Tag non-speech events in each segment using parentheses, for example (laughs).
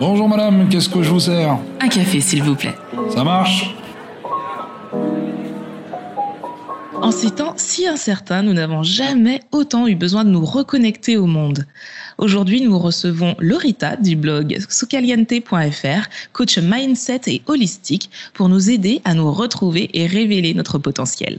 Bonjour madame, qu'est-ce que je vous sers? Un café, s'il vous plaît. Ça marche? En ces temps si incertains, nous n'avons jamais autant eu besoin de nous reconnecter au monde. Aujourd'hui, nous recevons Lorita du blog socaliente.fr, coach mindset et holistique, pour nous aider à nous retrouver et révéler notre potentiel.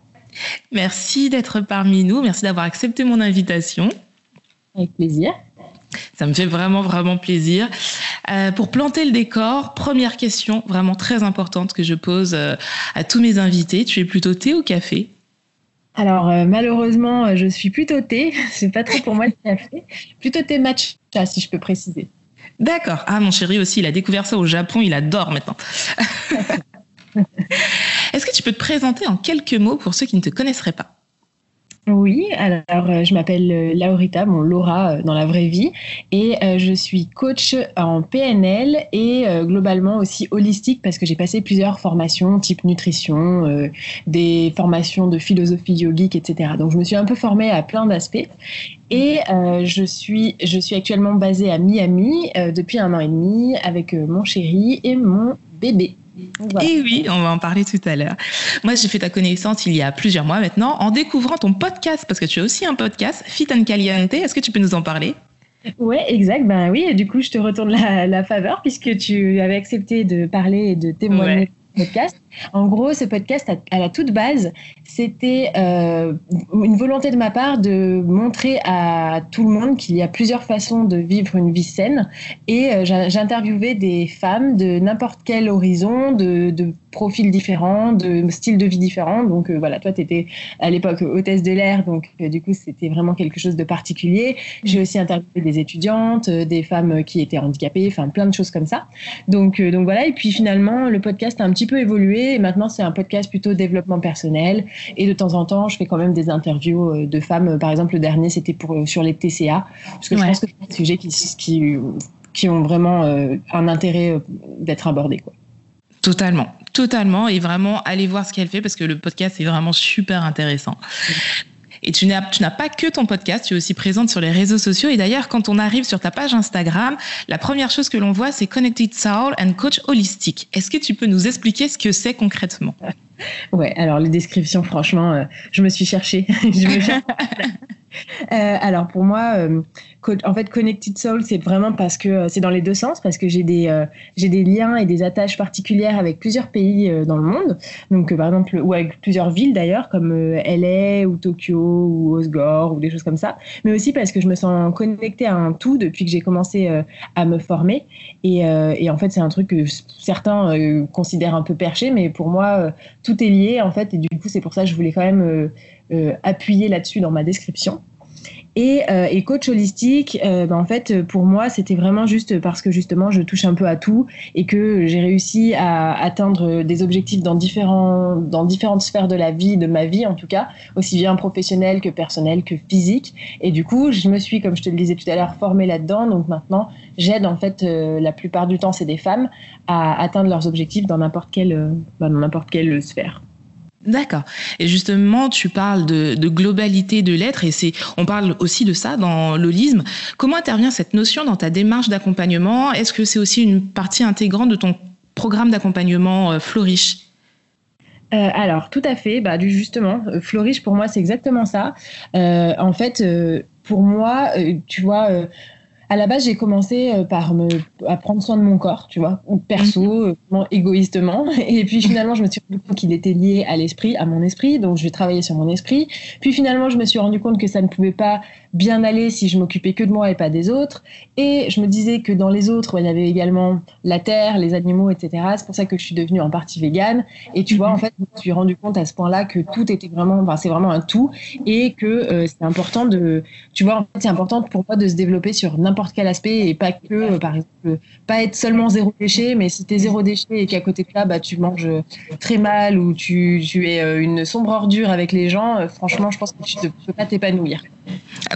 Merci d'être parmi nous. Merci d'avoir accepté mon invitation. Avec plaisir. Ça me fait vraiment, vraiment plaisir. Euh, pour planter le décor, première question vraiment très importante que je pose euh, à tous mes invités. Tu es plutôt thé ou café? Alors euh, malheureusement, je suis plutôt thé. (laughs) C'est pas trop pour moi le (laughs) café. Plutôt thé matcha, si je peux préciser. D'accord. Ah, mon chéri aussi, il a découvert ça au Japon. Il adore maintenant. (laughs) Est-ce que tu peux te présenter en quelques mots pour ceux qui ne te connaisseraient pas? Oui, alors euh, je m'appelle euh, Laurita, bon Laura euh, dans la vraie vie, et je suis coach en PNL et globalement aussi holistique parce que j'ai passé plusieurs formations type nutrition, des formations de philosophie yogique, etc. Donc je me suis un peu formée à plein d'aspects. Et je, suis, je suis actuellement basée à Miami depuis un an et demi avec mon chéri et mon bébé. Et oui, on va en parler tout à l'heure. Moi, j'ai fait ta connaissance il y a plusieurs mois maintenant en découvrant ton podcast, parce que tu as aussi un podcast, Fit and Caliente. Est-ce que tu peux nous en parler? Ouais, exact. Ben oui, et du coup, je te retourne la, faveur puisque tu avais accepté de parler et de témoigner podcast. En gros, ce podcast, à, la toute base, c'était euh, une volonté de ma part de montrer à tout le monde qu'il y a plusieurs façons de vivre une vie saine. Et euh, j'interviewais des femmes de n'importe quel horizon, de, de, profils différents, de styles de vie différents. Donc euh, voilà, toi, tu étais à l'époque hôtesse de l'air, donc du coup, c'était vraiment quelque chose de particulier. J'ai aussi interviewé des étudiantes, des femmes qui étaient handicapées, enfin plein de choses comme ça. Donc, donc voilà, et puis finalement, le podcast a un petit peu évolué et maintenant, c'est un podcast plutôt développement personnel. Et de temps en temps, je fais quand même des interviews euh, de femmes. Par exemple, le dernier, c'était pour euh, sur les TCA, parce que je pense que c'est des sujets qui, qui, qui ont vraiment euh, un intérêt d'être abordés. Quoi. Totalement, totalement. Et vraiment, allez voir ce qu'elle fait parce que le podcast est vraiment super intéressant. Et tu n'as, tu n'as pas que ton podcast, tu es aussi présente sur les réseaux sociaux. Et d'ailleurs, quand on arrive sur ta page Instagram, la première chose que l'on voit, c'est Connected Soul and Coach Holistique. Est-ce que tu peux nous expliquer ce que c'est concrètement? (laughs) Ouais, alors les descriptions, franchement, euh, je me suis cherchée. (laughs) je me cherche. (laughs) Euh, alors pour moi, euh, en fait, Connected Soul, c'est vraiment parce que c'est dans les deux sens, parce que j'ai des, j'ai des liens et des attaches particulières avec plusieurs pays dans le monde. Donc par exemple, ou avec plusieurs villes d'ailleurs, comme LA ou Tokyo ou Osgore ou des choses comme ça. Mais aussi parce que je me sens connectée à un tout depuis que j'ai commencé à me former. Et, et en fait, c'est un truc que certains considèrent un peu perché, mais pour moi, tout est lié en fait. Et du coup, c'est pour ça que je voulais quand même euh, appuyer là-dessus dans ma description. Et, euh, et, coach holistique, euh, ben, en fait, pour moi, c'était vraiment juste parce que justement, je touche un peu à tout et que j'ai réussi à atteindre des objectifs dans, différents, dans différentes sphères de la vie, de ma vie en tout cas, aussi bien professionnelle que personnelle que physique. Et du coup, je me suis, comme je te le disais tout à l'heure, formée là-dedans. Donc maintenant, j'aide en fait la plupart du temps, c'est des femmes à atteindre leurs objectifs dans n'importe quelle, dans n'importe quelle sphère. D'accord. Et justement, tu parles de, globalité de l'être et c'est, on parle aussi de ça dans l'holisme. Comment intervient cette notion dans ta démarche d'accompagnement? Est-ce que c'est aussi une partie intégrante de ton programme d'accompagnement euh, Flourish? Euh, alors, tout à fait. Bah, justement, euh, Flourish, pour moi, c'est exactement ça. en fait, pour moi, tu vois, à la base, j'ai commencé euh, par me, à prendre soin de mon corps, tu vois, perso, mhm. euh, égoïstement. (laughs) Et puis finalement, je me suis rendu compte qu'il était lié à l'esprit, à mon esprit. Donc, je vais travailler sur mon esprit. Puis finalement, je me suis rendu compte que ça ne pouvait pas bien aller si je m'occupais que de moi et pas des autres. Et je me disais que dans les autres, il y avait également la terre, les animaux, etc. C'est pour ça que je suis devenue en partie végane. Et tu vois, en fait, je me suis rendu compte à ce point-là que tout était vraiment, c'est vraiment un tout et que euh, c'est important de, tu vois, en fait, c'est important pour moi de se développer sur n'importe quel aspect et pas que, euh, par exemple, pas être seulement zéro déchet, mais si tu es zéro déchet et qu'à côté de ça, bah, tu manges très mal ou tu, tu es euh, une sombre ordure avec les gens, franchement, je pense que tu ne peux pas t'épanouir.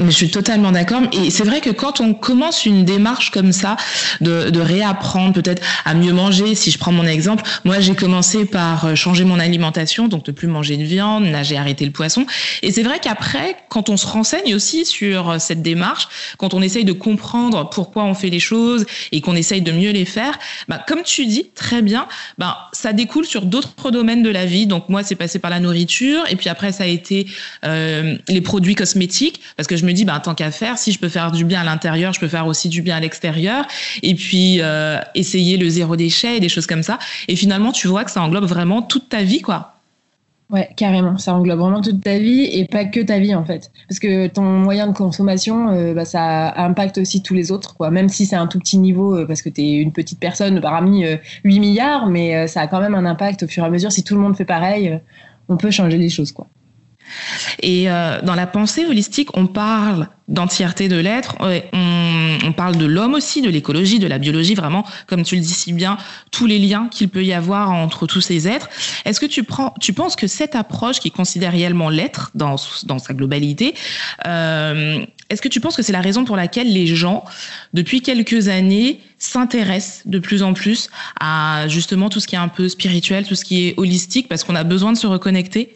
Mais je suis totalement d'accord. Et c'est vrai que quand on commence une démarche comme ça, de, réapprendre peut-être à mieux manger, si je prends mon exemple, moi j'ai commencé par euh, changer mon alimentation, donc ne plus manger de viande, là j'ai arrêté le poisson. Et c'est vrai qu'après, quand on se renseigne aussi sur euh, cette démarche, quand on essaye de comprendre pourquoi on fait les choses et qu'on essaye de mieux les faire, bah, comme tu dis très bien, bah, ça découle sur d'autres domaines de la vie. Donc moi c'est passé par la nourriture et puis après ça a été euh, les produits cosmétiques parce que je me dis, bah, tant qu'à faire, si je peux faire du bien à l'intérieur, je peux faire aussi du bien à l'extérieur. Et puis, euh, essayer le zéro déchet et des choses comme ça. Et finalement, tu vois que ça englobe vraiment toute ta vie, quoi. Ouais, carrément. Ça englobe vraiment toute ta vie et pas que ta vie en fait. Parce que ton moyen de consommation, euh, bah, ça impacte aussi tous les autres, quoi. Même si c'est un tout petit niveau, euh, parce que tu es une petite personne parmi 8 milliards, mais ça a quand même un impact au fur et à mesure. Si tout le monde fait pareil, on peut changer les choses, quoi. Et euh, dans la pensée holistique, on parle d'entièreté de l'être, on, on, parle de l'homme aussi, de l'écologie, de la biologie, vraiment, comme tu le dis si bien, tous les liens qu'il peut y avoir entre tous ces êtres. Est-ce que tu, prends, tu penses que cette approche qui considère réellement l'être dans, dans sa globalité, euh, est-ce que tu penses que c'est la raison pour laquelle les gens, depuis quelques années, s'intéressent de plus en plus à justement tout ce qui est un peu spirituel, tout ce qui est holistique, parce qu'on a besoin de se reconnecter?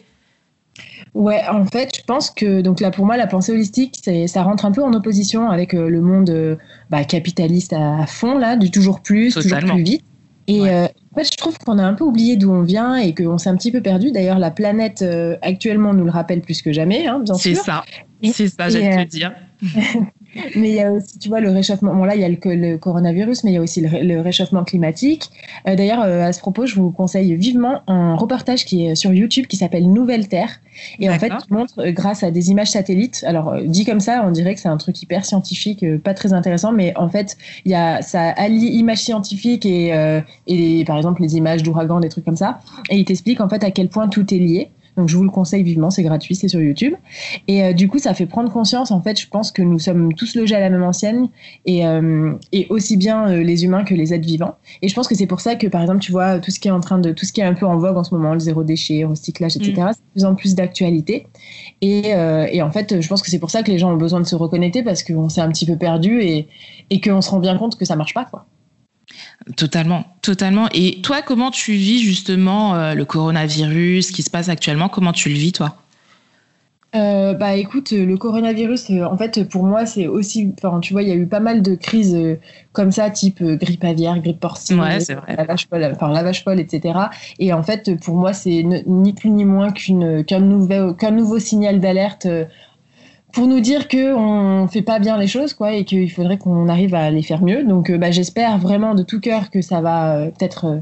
Ouais, en fait, je pense que donc là pour moi la pensée holistique, ça rentre un peu en opposition avec euh, le monde euh, bah, capitaliste à, fond là, du toujours plus, toujours plus vite. Et euh, en fait, je trouve qu'on a un peu oublié d'où on vient et qu'on s'est un petit peu perdu. D'ailleurs, la planète actuellement nous le rappelle plus que jamais, hein, bien sûr. C'est ça, c'est ça, j'allais te dire. (laughs) mais il y a aussi, tu vois, le réchauffement. Bon, là, il y a le, coronavirus, mais il y a aussi le, réchauffement climatique. Euh, d'ailleurs, euh, à ce propos, je vous conseille vivement un reportage qui est sur YouTube qui s'appelle Nouvelle Terre. Et en fait, il montre, euh, grâce à des images satellites, alors dit comme ça, on dirait que c'est un truc hyper scientifique, pas très intéressant, mais en fait, y a, ça allie images scientifiques et, et par exemple les images d'ouragans, des trucs comme ça. Et il t'explique en fait à quel point tout est lié. Donc je vous le conseille vivement, c'est gratuit, c'est sur YouTube. Et euh, du coup, ça fait prendre conscience, en fait, je pense que nous sommes tous logés à la même ancienne et, euh, et aussi bien euh, les humains que les êtres vivants. Et je pense que c'est pour ça que, par exemple, tu vois, tout ce qui est en train de, tout ce qui est un peu en vogue en ce moment, le zéro déchet, recyclage, etc., mm. c'est de plus en plus d'actualité. Et, et, en fait, je pense que c'est pour ça que les gens ont besoin de se reconnecter parce qu'on s'est un petit peu perdu et, et qu'on se rend bien compte que ça marche pas, quoi. Totalement, totalement. Et toi, comment tu vis justement euh, le coronavirus, ce qui se passe actuellement? Comment tu le vis, toi? Euh, bah écoute, le coronavirus, euh, en fait, pour moi, c'est aussi. Enfin, tu vois, il y a eu pas mal de crises comme ça, type grippe aviaire, grippe porcine, ouais, lavage-poil, enfin, lavage-poil, etc. Et en fait, pour moi, c'est ni plus ni moins qu'une, qu'un, nouveau, qu'un nouveau signal d'alerte pour nous dire que on fait pas bien les choses quoi et qu'il faudrait qu'on arrive à les faire mieux. Donc euh, bah, j'espère vraiment de tout cœur que ça va euh, peut-être euh,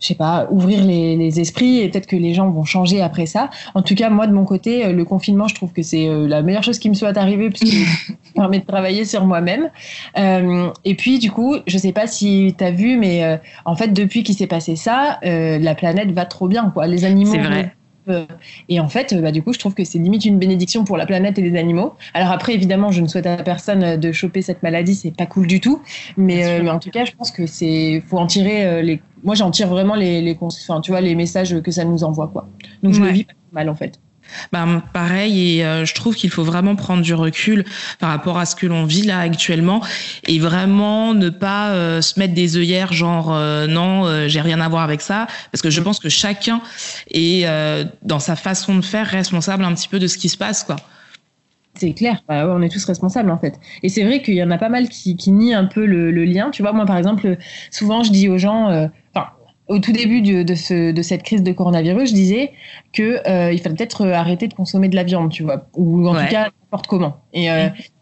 je sais pas, ouvrir les, les esprits et peut-être que les gens vont changer après ça. En tout cas, moi, de mon côté, le confinement, je trouve que c'est la meilleure chose qui me soit arrivée puisqu'il (laughs) permet de travailler sur moi-même. Euh, et puis, du coup, je sais pas si tu as vu, mais en fait, depuis qu'il s'est passé ça, la planète va trop bien. Quoi. Les animaux. C'est vrai et en fait, bah, du coup, je trouve que c'est limite une bénédiction pour la planète et les animaux. Alors après, évidemment, je ne souhaite à personne de choper cette maladie, c'est pas cool du tout. Mais, euh, en tout cas, je pense que c'est faut en tirer euh, les. Moi, j'en tire vraiment les, les, enfin, tu vois, les messages que ça nous envoie, quoi. Donc je le vis pas mal en fait. Ben, pareil, et euh, je trouve qu'il faut vraiment prendre du recul par rapport à ce que l'on vit là actuellement et vraiment ne pas euh, se mettre des œillères genre euh, non, j'ai rien à voir avec ça, parce que je pense que chacun est dans sa façon de faire responsable un petit peu de ce qui se passe, quoi. C'est clair, bah on est tous responsables en fait. Et c'est vrai qu'il y en a pas mal qui, qui nient un peu le, le, lien. Tu vois, moi par exemple, souvent je dis aux gens, au tout début de, ce, de, cette crise de coronavirus, je disais que il fallait peut-être arrêter de consommer de la viande, tu vois, ou en tout cas n'importe comment. Et,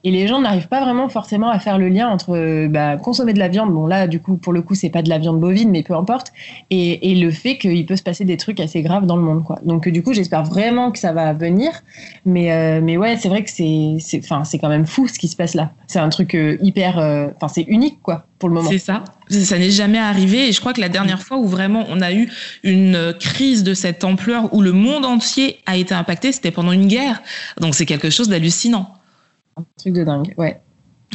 et les gens n'arrivent pas vraiment forcément à faire le lien entre bah, consommer de la viande, bon là du coup pour le coup c'est pas de la viande bovine, mais peu importe, et, et le fait qu'il peut se passer des trucs assez graves dans le monde, quoi. Donc du coup j'espère vraiment que ça va venir, mais mais ouais c'est vrai que c'est enfin c'est quand même fou ce qui se passe là. C'est un truc hyper, enfin c'est unique quoi pour le moment. C'est ça. Ça n'est jamais arrivé et je crois que la dernière fois où vraiment on a eu une crise de cette ampleur où le monde entier a été impacté, c'était pendant une guerre. Donc c'est quelque chose d'hallucinant. Un truc de dingue, ouais.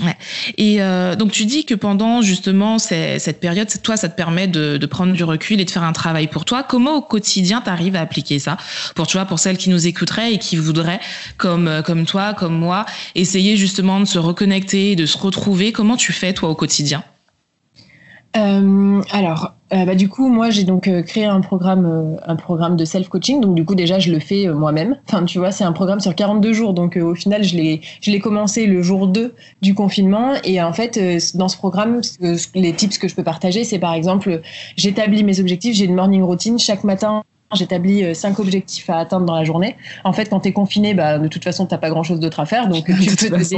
Ouais. Et euh, donc tu dis que pendant justement cette période, toi, ça te permet de, de, prendre du recul et de faire un travail pour toi. Comment au quotidien tu arrives à appliquer ça? Pour toi, pour celles qui nous écouteraient et qui voudraient, comme euh, comme toi, comme moi, essayer justement de se reconnecter, de se retrouver. Comment tu fais toi au quotidien? Euh, alors, euh, bah, du coup, moi, j'ai donc euh, créé un programme, euh, un programme de self-coaching. Donc, du coup, déjà, je le fais moi-même. Enfin, tu vois, c'est un programme sur 42 jours. Donc, au final, je l'ai, je l'ai commencé le jour 2 du confinement. Et en fait, dans ce programme, les tips que je peux partager, c'est par exemple, j'établis mes objectifs. J'ai une morning routine chaque matin j'établis euh, cinq objectifs à atteindre dans la journée. En fait, quand tu es confiné, bah, de toute façon, tu n'as pas grand-chose d'autre à faire. Donc, (laughs) tu peux te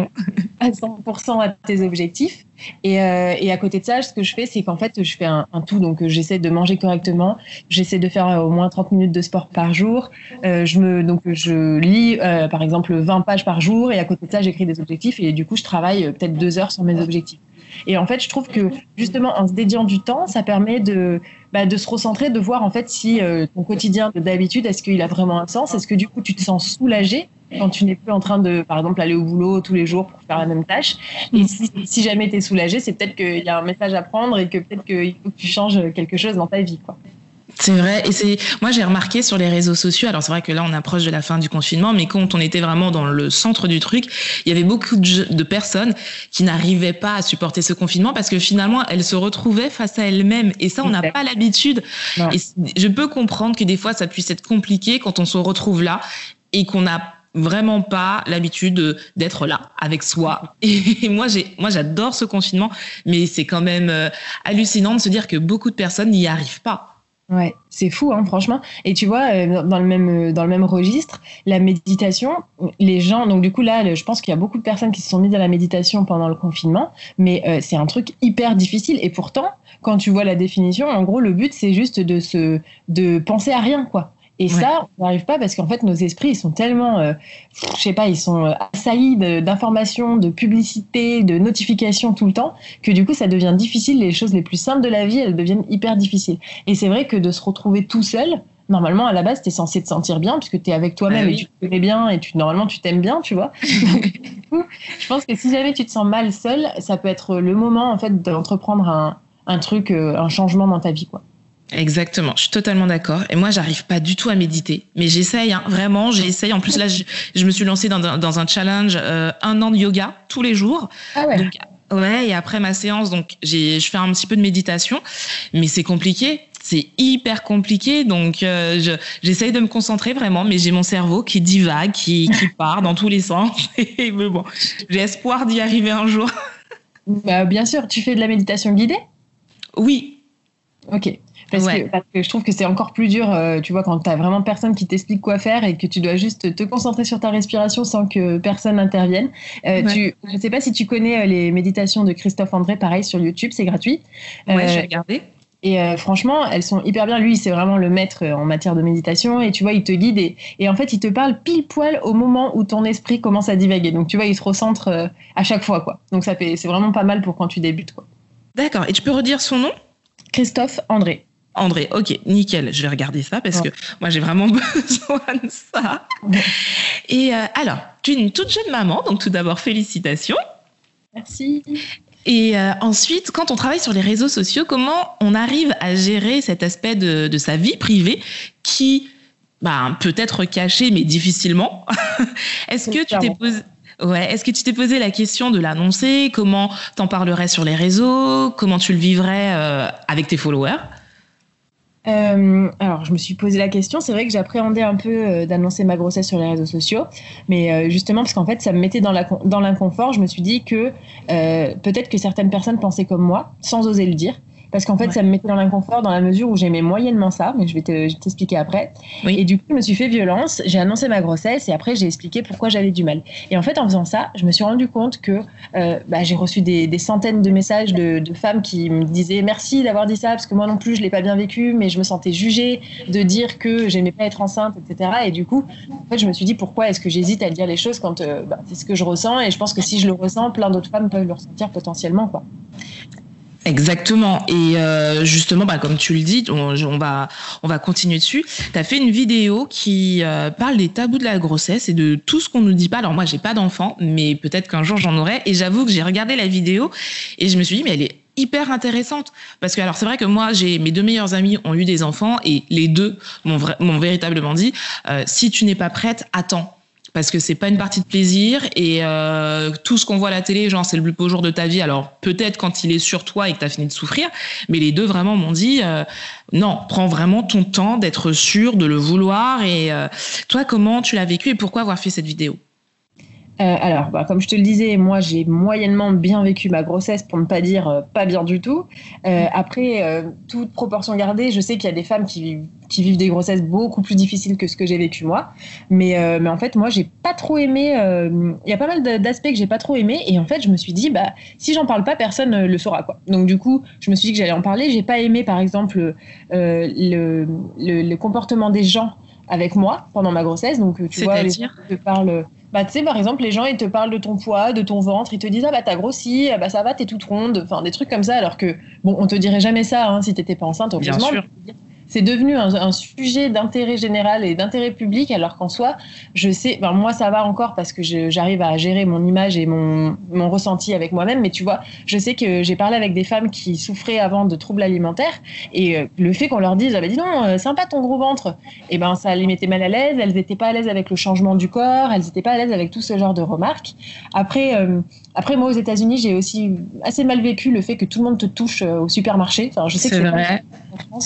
à 100% à tes objectifs. Et, euh, et, à côté de ça, ce que je fais, c'est qu'en fait, je fais un, un tout. Donc, j'essaie de manger correctement. J'essaie de faire euh, au moins 30 minutes de sport par jour. Euh, je, me, donc, je lis, euh, par exemple, 20 pages par jour. Et à côté de ça, j'écris des objectifs. Et du coup, je travaille peut-être deux heures sur mes objectifs. Et en fait, je trouve que justement, en se dédiant du temps, ça permet de, bah, de se recentrer, de voir en fait si euh, ton quotidien d'habitude, est-ce qu'il a vraiment un sens? Est-ce que du coup, tu te sens soulagé quand tu n'es plus en train de, par exemple, aller au boulot tous les jours pour faire la même tâche? Et si, si jamais tu es soulagé, c'est peut-être qu'il y a un message à prendre et que peut-être qu'il faut que tu changes quelque chose dans ta vie. quoi. C'est vrai. Et c'est, moi, j'ai remarqué sur les réseaux sociaux, alors c'est vrai que là, on approche de la fin du confinement, mais quand on était vraiment dans le centre du truc, il y avait beaucoup de, de personnes qui n'arrivaient pas à supporter ce confinement parce que finalement, elles se retrouvaient face à elles-mêmes. Et ça, on n'a pas l'habitude. Et je peux comprendre que des fois, ça puisse être compliqué quand on se retrouve là et qu'on n'a vraiment pas l'habitude d'être là avec soi. (laughs) Et moi, j'ai, moi, j'adore ce confinement, mais c'est quand même euh, hallucinant de se dire que beaucoup de personnes n'y arrivent pas. Ouais, c'est fou, hein, franchement. Et tu vois, euh, dans le même euh, dans le même registre, la méditation, les gens. Donc du coup là, je pense qu'il y a beaucoup de personnes qui se sont mises à la méditation pendant le confinement, mais euh, c'est un truc hyper difficile. Et pourtant, quand tu vois la définition, en gros, le but c'est juste de se de penser à rien, quoi. Et ça, on n'arrive pas parce qu'en fait, nos esprits, ils sont tellement, euh, je sais pas, ils sont euh, assaillis d'informations, de, publicités, de notifications tout le temps, que du coup, ça devient difficile. Les choses les plus simples de la vie, elles deviennent hyper difficiles. Et c'est vrai que de se retrouver tout seul, normalement, à la base, tu es censé te sentir bien puisque tu es avec toi-même bah et tu te connais bien et tu, normalement, tu t'aimes bien, tu vois. (laughs) je pense que si jamais tu te sens mal seul, ça peut être le moment, en fait, d'entreprendre un, un truc, euh, un changement dans ta vie, quoi. Exactement, je suis totalement d'accord. Et moi, j'arrive pas du tout à méditer, mais j'essaye, hein, vraiment, j'essaye. En plus, là, je, je, me suis lancée dans, dans un challenge euh, un an de yoga tous les jours. Ah ouais. Donc, ouais. Et après ma séance, donc j'ai, je fais un petit peu de méditation, mais c'est compliqué. C'est hyper compliqué, donc euh, je, j'essaye de me concentrer vraiment, mais j'ai mon cerveau qui divague, qui, qui (laughs) part dans tous les sens. (laughs) mais bon, j'ai espoir d'y arriver un jour. (laughs) Bah, bien sûr, tu fais de la méditation guidée? Oui. Ok. Parce, ouais. que, parce, que, je trouve que c'est encore plus dur, euh, tu vois, quand tu vraiment personne qui t'explique quoi faire et que tu dois juste te concentrer sur ta respiration sans que personne n'intervienne. Euh, ouais. tu, je ne sais pas si tu connais euh, les méditations de Christophe André, pareil, sur YouTube, c'est gratuit. Ouais, je vais regarder. Et euh, franchement, elles sont hyper bien. Lui, c'est vraiment le maître en matière de méditation. Et tu vois, il te guide et, et, en fait, il te parle pile poil au moment où ton esprit commence à divaguer. Donc, tu vois, il se recentre euh, à chaque fois, quoi. Donc, ça c'est vraiment pas mal pour quand tu débutes, quoi. D'accord. Et tu peux redire son nom? Christophe André. André, ok, nickel, je vais regarder ça parce ouais. que moi j'ai vraiment (laughs) besoin de ça. Ouais. Et euh, alors, tu es une toute jeune maman, donc tout d'abord félicitations. Merci. Et euh, ensuite, quand on travaille sur les réseaux sociaux, comment on arrive à gérer cet aspect de, de sa vie privée qui bah, peut être caché, mais difficilement? (laughs) Est-ce que tu t'es posé... Ouais. Est-ce que tu t'es posé la question de l'annoncer? Comment t'en parlerais sur les réseaux? Comment tu le vivrais euh, avec tes followers? Euh, alors, je me suis posé la question. C'est vrai que j'appréhendais un peu euh, d'annoncer ma grossesse sur les réseaux sociaux, mais euh, justement parce qu'en fait, ça me mettait dans, l'inconfort. Je me suis dit que euh, peut-être que certaines personnes pensaient comme moi, sans oser le dire, parce qu'en fait, ça me mettait dans l'inconfort dans la mesure où j'aimais moyennement ça, mais je vais t'expliquer après. Et du coup, je me suis fait violence, j'ai annoncé ma grossesse et après, j'ai expliqué pourquoi j'avais du mal. Et en fait, en faisant ça, je me suis rendu compte que euh, bah, j'ai reçu des, centaines de messages de, femmes qui me disaient merci d'avoir dit ça, parce que moi non plus, je l'ai pas bien vécu, mais je me sentais jugée de dire que j'aimais pas être enceinte, etc. Et du coup, en fait, je me suis dit pourquoi est-ce que j'hésite à dire les choses quand euh, bah, c'est ce que je ressens? Et je pense que si je le ressens, plein d'autres femmes peuvent le ressentir potentiellement, quoi. Exactement. Et euh, justement, bah, comme tu le dis, on, va, on va continuer dessus. Tu as fait une vidéo qui euh, parle des tabous de la grossesse et de tout ce qu'on ne dit pas. Alors moi, j'ai pas d'enfant, mais peut-être qu'un jour j'en aurai. Et j'avoue que j'ai regardé la vidéo et je me suis dit, mais elle est hyper intéressante parce que alors c'est vrai que moi j'ai mes deux meilleurs amis ont eu des enfants et les deux m'ont véritablement dit euh, si tu n'es pas prête attends parce que c'est pas une partie de plaisir et euh, tout ce qu'on voit à la télé, genre c'est le plus beau jour de ta vie. Alors peut-être quand il est sur toi et que tu as fini de souffrir, mais les deux vraiment m'ont dit euh, non, prends vraiment ton temps d'être sûr de le vouloir. Et euh, toi, comment tu l'as vécu et pourquoi avoir fait cette vidéo? Euh, alors, bah, comme je te le disais, moi j'ai moyennement bien vécu ma grossesse, pour ne pas dire euh, pas bien du tout. Euh, après, toute proportion gardée, je sais qu'il y a des femmes qui vivent, qui vivent des grossesses beaucoup plus difficiles que ce que j'ai vécu moi. Mais, mais en fait, moi j'ai pas trop aimé. Il y a pas mal d'aspects que j'ai pas trop aimé. Et en fait, je me suis dit, bah, si j'en parle pas, personne ne le saura. Quoi. Donc du coup, je me suis dit que j'allais en parler. J'ai pas aimé, par exemple, le, le, comportement des gens avec moi pendant ma grossesse. Donc tu vois, les gens te parlent bah, tu sais, par exemple, les gens, ils te parlent de ton poids, de ton ventre, ils te disent, ah bah t'as grossi, ah, bah ça va, t'es toute ronde, enfin des trucs comme ça, alors que, bon, on te dirait jamais ça hein, si t'étais pas enceinte, Bien sûr c'est devenu un, sujet d'intérêt général et d'intérêt public, alors qu'en soi, je sais, ben moi ça va encore parce que j'arrive à gérer mon image et mon, mon ressenti avec moi-même, mais tu vois, je sais que j'ai parlé avec des femmes qui souffraient avant de troubles alimentaires et euh, le fait qu'on leur dise, ah ben dis non, euh, sympa ton gros ventre, et ben ça les mettait mal à l'aise, elles n'étaient pas à l'aise avec le changement du corps, elles n'étaient pas à l'aise avec tout ce genre de remarques. Après, euh, après moi aux États-Unis, j'ai aussi assez mal vécu le fait que tout le monde te touche au supermarché. Enfin, je sais que c'est vrai.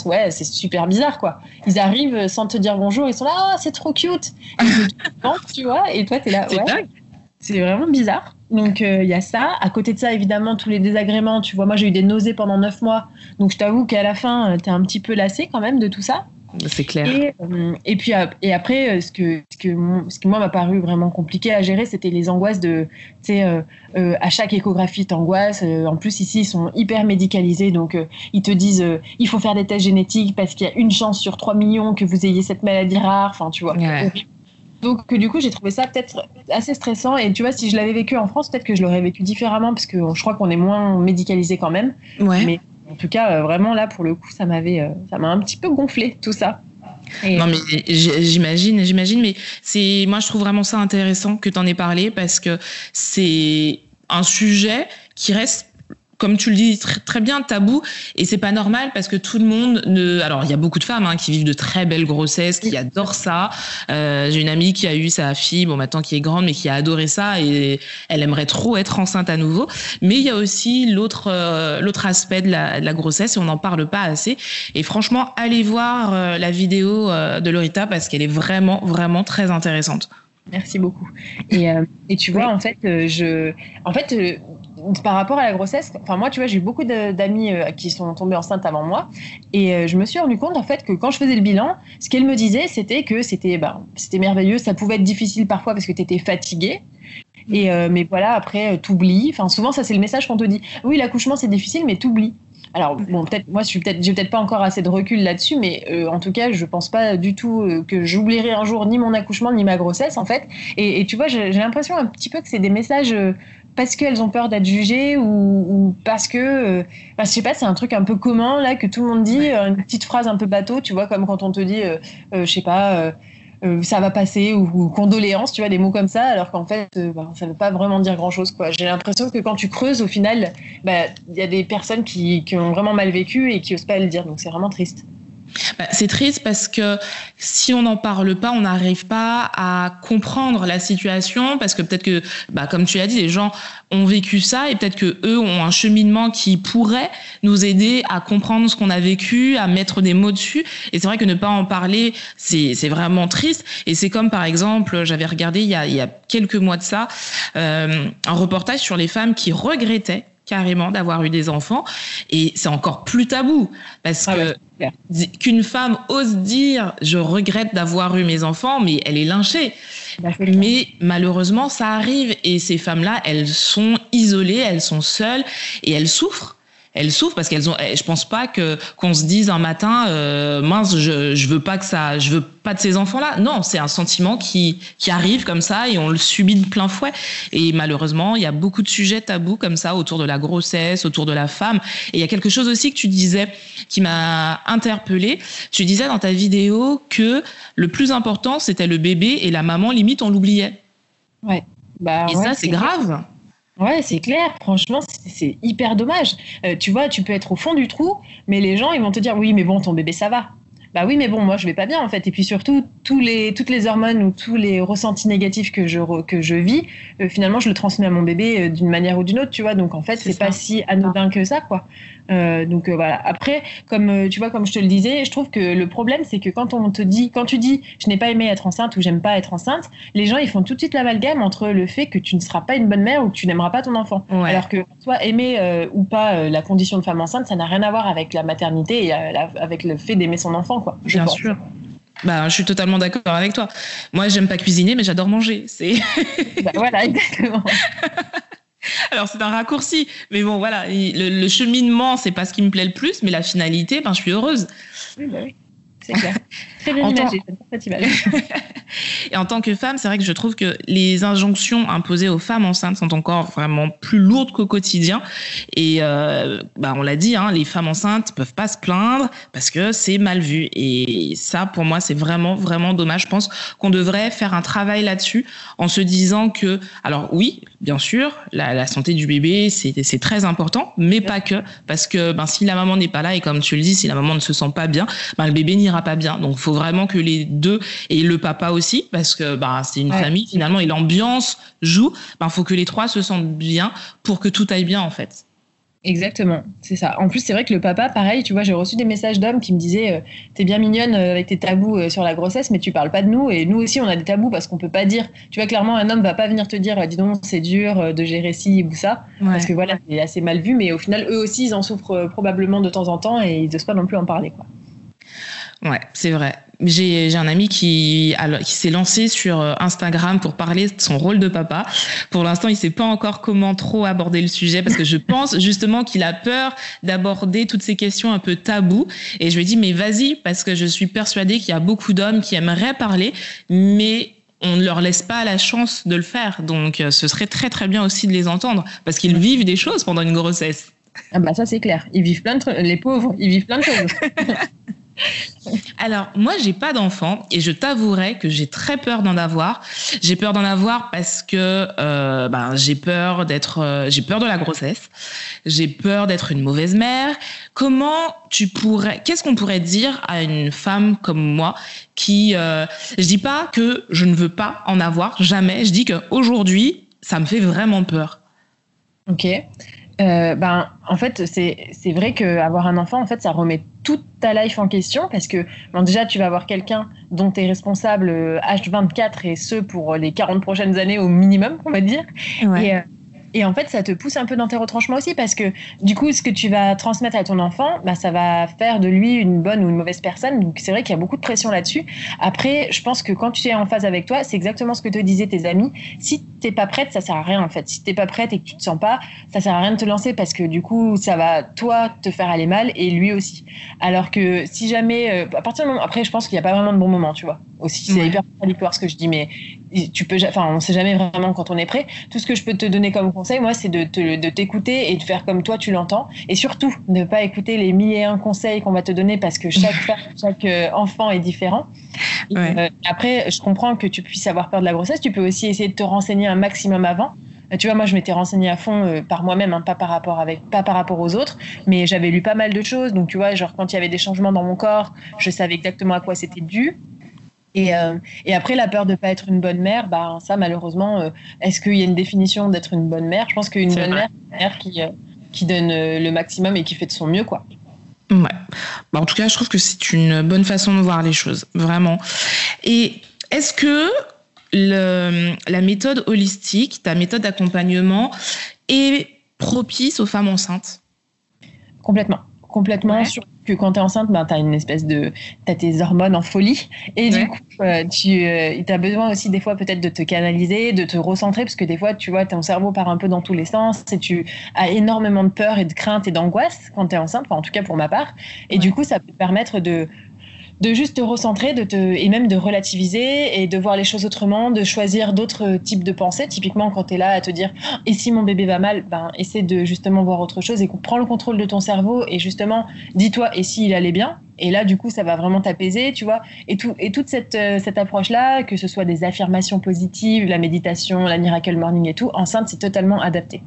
Ouais, c'est super bizarre, quoi. Ils arrivent sans te dire bonjour, ils sont là, ah, c'est trop cute. (laughs) tu vois, et toi, tu es là, ouais. C'est vraiment bizarre. Donc, euh, il y a ça. À côté de ça, évidemment, tous les désagréments. Tu vois, moi, j'ai eu des nausées pendant neuf mois. Donc, je t'avoue qu'à la fin, euh, tu es un petit peu lassé quand même de tout ça. C'est clair. Et, euh, et, puis et après, euh, ce que, ce que, ce qui moi m'a paru vraiment compliqué à gérer, c'était les angoisses de, tu sais, euh, à chaque échographie, t'angoisses. en plus ici, ils sont hyper médicalisés, donc ils te disent, il faut faire des tests génétiques parce qu'il y a une chance sur 3 millions que vous ayez cette maladie rare. Enfin, tu vois. Donc du coup, j'ai trouvé ça peut-être assez stressant. Et tu vois, si je l'avais vécu en France, peut-être que je l'aurais vécu différemment parce que je crois qu'on est moins médicalisé quand même. Ouais. Mais en tout cas, euh, vraiment là, pour le coup, ça m'avait, euh, ça m'a un petit peu gonflé tout ça. non mais j'imagine, j'imagine, mais c'est moi je trouve vraiment ça intéressant que tu en aies parlé parce que c'est un sujet qui reste comme tu le dis très, bien, tabou. Et c'est pas normal parce que tout le monde ne. Alors, il y a beaucoup de femmes hein, qui vivent de très belles grossesses, qui adorent ça. Euh, J'ai une amie qui a eu sa fille, bon, maintenant qui est grande, mais qui a adoré ça et elle aimerait trop être enceinte à nouveau. Mais il y a aussi l'autre euh, l'autre aspect de la, de la, grossesse et on n'en parle pas assez. Et franchement, allez voir euh, la vidéo euh, de Lorita parce qu'elle est vraiment, vraiment très intéressante. Merci beaucoup. Et, et tu vois, en fait, je, en fait, par rapport à la grossesse, enfin moi, tu vois, j'ai eu beaucoup d'amis euh, qui sont tombés enceintes avant moi, et euh, je me suis rendu compte en fait que quand je faisais le bilan, ce qu'elles me disaient, c'était que c'était, c'était merveilleux. Ça pouvait être difficile parfois parce que tu étais fatigué. Et euh, mais voilà, après, t'oublies. Enfin, souvent, ça c'est le message qu'on te dit. Oui, l'accouchement c'est difficile, mais t'oublies. Alors bon, peut-être moi, je suis peut-être, j'ai peut-être pas encore assez de recul là-dessus, mais en tout cas, je pense pas du tout que j'oublierai un jour ni mon accouchement ni ma grossesse en fait. Et, et tu vois, j'ai l'impression un petit peu que c'est des messages parce qu'elles ont peur d'être jugées ou, parce que, euh, je sais pas, c'est un truc un peu commun là que tout le monde dit, euh, une petite phrase un peu bateau, tu vois, comme quand on te dit, euh, je sais pas, ça va passer ou, condoléances, tu vois, des mots comme ça, alors qu'en fait, bah, ça veut pas vraiment dire grand chose, quoi. J'ai l'impression que quand tu creuses, au final, bah, il y a des personnes qui, qui, ont vraiment mal vécu et qui osent pas le dire, donc c'est vraiment triste. Bah, c'est triste parce que si on n'en parle pas, on n'arrive pas à comprendre la situation parce que peut-être que, bah, comme tu l'as dit, les gens ont vécu ça et peut-être que eux ont un cheminement qui pourrait nous aider à comprendre ce qu'on a vécu, à mettre des mots dessus. Et c'est vrai que ne pas en parler, c'est vraiment triste. Et c'est comme par exemple, j'avais regardé il y, a, il y a quelques mois de ça euh, un reportage sur les femmes qui regrettaient carrément d'avoir eu des enfants et c'est encore plus tabou parce Ah que ouais, qu'une femme ose dire je regrette d'avoir eu mes enfants mais elle est lynchée. Bah, mais malheureusement ça arrive. Et ces femmes-là elles sont isolées elles sont seules et elles souffrent elles souffrent parce qu'elles ont je pense pas que qu'on se dise un matin euh, mince je je veux pas que ça je veux pas de ces enfants-là. Non c'est un sentiment qui qui arrive comme ça et on le subit de plein fouet. Et malheureusement il y a beaucoup de sujets tabous comme ça autour de la grossesse autour de la femme. Et il y a quelque chose aussi que tu disais qui m'a interpellée tu disais dans ta vidéo que le plus important c'était le bébé et la maman limite on l'oubliait. Bah, et ouais, ça c'est grave Ouais, c'est clair. Franchement, c'est- hyper dommage. Euh, tu vois, tu peux être au fond du trou, mais les gens, ils vont te dire oui, mais bon, ton bébé, ça va. Bah oui, mais bon, moi, je vais pas bien en fait. Et puis surtout, tous les, toutes les hormones ou tous les ressentis négatifs que je, re- que je vis, euh, finalement, je le transmets à mon bébé euh, d'une manière ou d'une autre, tu vois. Donc en fait, C'est pas si anodin que ça, quoi. Euh, donc euh, voilà. Après, comme euh, tu vois, comme je te le disais, je trouve que le problème, c'est que quand on te dit, quand tu dis, je n'ai pas aimé être enceinte ou j'aime pas être enceinte, les gens, ils font tout de suite l'amalgame entre le fait que tu ne seras pas une bonne mère ou que tu n'aimeras pas ton enfant. Ouais. Alors que soit aimer euh, ou pas la condition de femme enceinte, ça n'a rien à voir avec la maternité et la- avec le fait d'aimer son enfant, quoi. je Bien pense. sûr. Bah, je suis totalement d'accord avec toi. Moi, j'aime pas cuisiner, mais j'adore manger. C'est Bah, voilà, (laughs) exactement. (laughs) alors c'est un raccourci, mais bon voilà, il- le, le cheminement c'est pas ce qui me plaît le plus, mais la finalité, ben je suis heureuse. Oui, bah oui, c'est clair. (laughs) Très bien En tant- imagé, j'adore cette image. Et en tant que femme, c'est vrai que je trouve que les injonctions imposées aux femmes enceintes sont encore vraiment plus lourdes qu'au quotidien. Et euh, bah, on l'a dit, hein, les femmes enceintes peuvent pas se plaindre parce que c'est mal vu. Et ça, pour moi, c'est vraiment, vraiment dommage. Je pense qu'on devrait faire un travail là-dessus en se disant que, alors oui, bien sûr, la, la santé du bébé, c'est très important, mais pas que. Parce que ben, si la maman n'est pas là, et comme tu le dis, si la maman ne se sent pas bien, ben, le bébé n'ira pas bien. Donc, il faut vraiment que les deux, et le papa aussi, parce que ben, c'est une Ouais. famille finalement, et l'ambiance joue, il ben, faut que les trois se sentent bien pour que tout aille bien en fait. Exactement, c'est ça. En plus, c'est vrai que le papa, pareil, tu vois, j'ai reçu des messages d'hommes qui me disaient euh, T'es bien mignonne euh, avec tes tabous euh, sur la grossesse, mais tu parles pas de nous. Et nous aussi, on a des tabous parce qu'on peut pas dire. Tu vois, clairement, un homme va pas venir te dire Dis donc, c'est dur de gérer ci ou ça. Parce que voilà, c'est assez mal vu, mais au final, eux aussi, ils en souffrent probablement de temps en temps et ils n'osent pas non plus en parler. Quoi. Ouais, c'est vrai. J'ai un ami qui, alors, qui s'est lancé sur euh, Instagram pour parler de son rôle de papa. Pour l'instant, il sait pas encore comment trop aborder le sujet parce que je (laughs) pense justement qu'il a peur d'aborder toutes ces questions un peu tabous. Et je lui ai dit, mais vas-y, parce que je suis persuadée qu'il y a beaucoup d'hommes qui aimeraient parler, mais on ne leur laisse pas la chance de le faire. Donc, euh, ce serait très très bien aussi de les entendre parce qu'ils vivent des choses pendant une grossesse. Ah bah ça, c'est clair. Ils vivent plein de trucs. Les pauvres, ils vivent plein de choses. (laughs) Alors, moi, j'ai pas d'enfant et je t'avouerai que j'ai très peur d'en avoir. J'ai peur d'en avoir parce que euh, ben, j'ai peur d'être, euh, j'ai peur de la grossesse. J'ai peur d'être une mauvaise mère. Comment tu pourrais, qu'est-ce qu'on pourrait dire à une femme comme moi qui, euh, je dis pas que je ne veux pas en avoir jamais. Je dis que aujourd'hui, ça me fait vraiment peur. Ok. Euh, ben, en fait, c'est c'est vrai qu'avoir un enfant, en fait, ça remet toute ta life en question parce que, bon, déjà, tu vas avoir quelqu'un dont tu es responsable euh, H24 et ce pour les 40 prochaines années au minimum, on va dire. Et, euh, et en fait, ça te pousse un peu dans tes retranchements aussi parce que du coup, ce que tu vas transmettre à ton enfant, bah, ça va faire de lui une bonne ou une mauvaise personne. Donc c'est vrai qu'il y a beaucoup de pression là-dessus. Après, je pense que quand tu es en phase avec toi, c'est exactement ce que te disaient tes amis. Si t'es pas prête, ça sert à rien en fait. Si t'es pas prête et que tu te sens pas, ça sert à rien de te lancer parce que du coup, ça va toi te faire aller mal et lui aussi. Alors que si jamais, euh, à partir du moment, après, je pense qu'il n'y a pas vraiment de bon moment, tu vois. Aussi, c'est Ouais. hyper contradictoire ce que je dis, mais tu peux, enfin, on sait jamais vraiment quand on est prêt. Tout ce que je peux te donner comme conseil, moi, c'est de, te- de t'écouter et de faire comme toi tu l'entends. Et surtout, ne pas écouter les mille et un conseils qu'on va te donner parce que chaque (laughs) femme, chaque euh, enfant est différent. Et, Ouais. euh, après, je comprends que tu puisses avoir peur de la grossesse. Tu peux aussi essayer de te renseigner un maximum avant. Euh, Tu vois, moi, je m'étais renseignée à fond euh, par moi-même, hein, pas par rapport avec, pas par rapport aux autres, mais j'avais lu pas mal de choses. Donc, tu vois, genre quand il y avait des changements dans mon corps, je savais exactement à quoi c'était dû. Et, euh, et après, la peur de pas être une bonne mère, bah ça, malheureusement, euh, est-ce qu'il y a une définition d'être une bonne mère? Je pense qu'une bonne vrai. mère, c'est une mère qui, euh, qui donne le maximum et qui fait de son mieux, quoi. Ouais. Bah, en tout cas, je trouve que c'est une bonne façon de voir les choses, vraiment. Et est-ce que le, la méthode holistique, ta méthode d'accompagnement, est propice aux femmes enceintes? Complètement. Complètement. Ouais. Que quand tu es enceinte, ben, tu as une espèce de. Tu tes hormones en folie. Et Ouais. du coup, euh, tu as besoin aussi, des fois, peut-être de te canaliser, de te recentrer, parce que des fois, tu vois, ton cerveau part un peu dans tous les sens et tu as énormément de peur et de crainte et d'angoisse quand tu es enceinte, enfin, en tout cas pour ma part. Et Ouais. du coup, ça peut te permettre de de juste te recentrer de te, et même de relativiser et de voir les choses autrement, de choisir d'autres types de pensées. Typiquement, quand tu es là à te dire et si mon bébé va mal, ben, essaie de justement voir autre chose et qu'on prend le contrôle de ton cerveau et justement, dis-toi et s'il allait bien? Et là, du coup, ça va vraiment t'apaiser, tu vois. Et, tout, et toute cette, euh, cette approche-là, que ce soit des affirmations positives, la méditation, la miracle morning et tout, enceinte, c'est totalement adapté.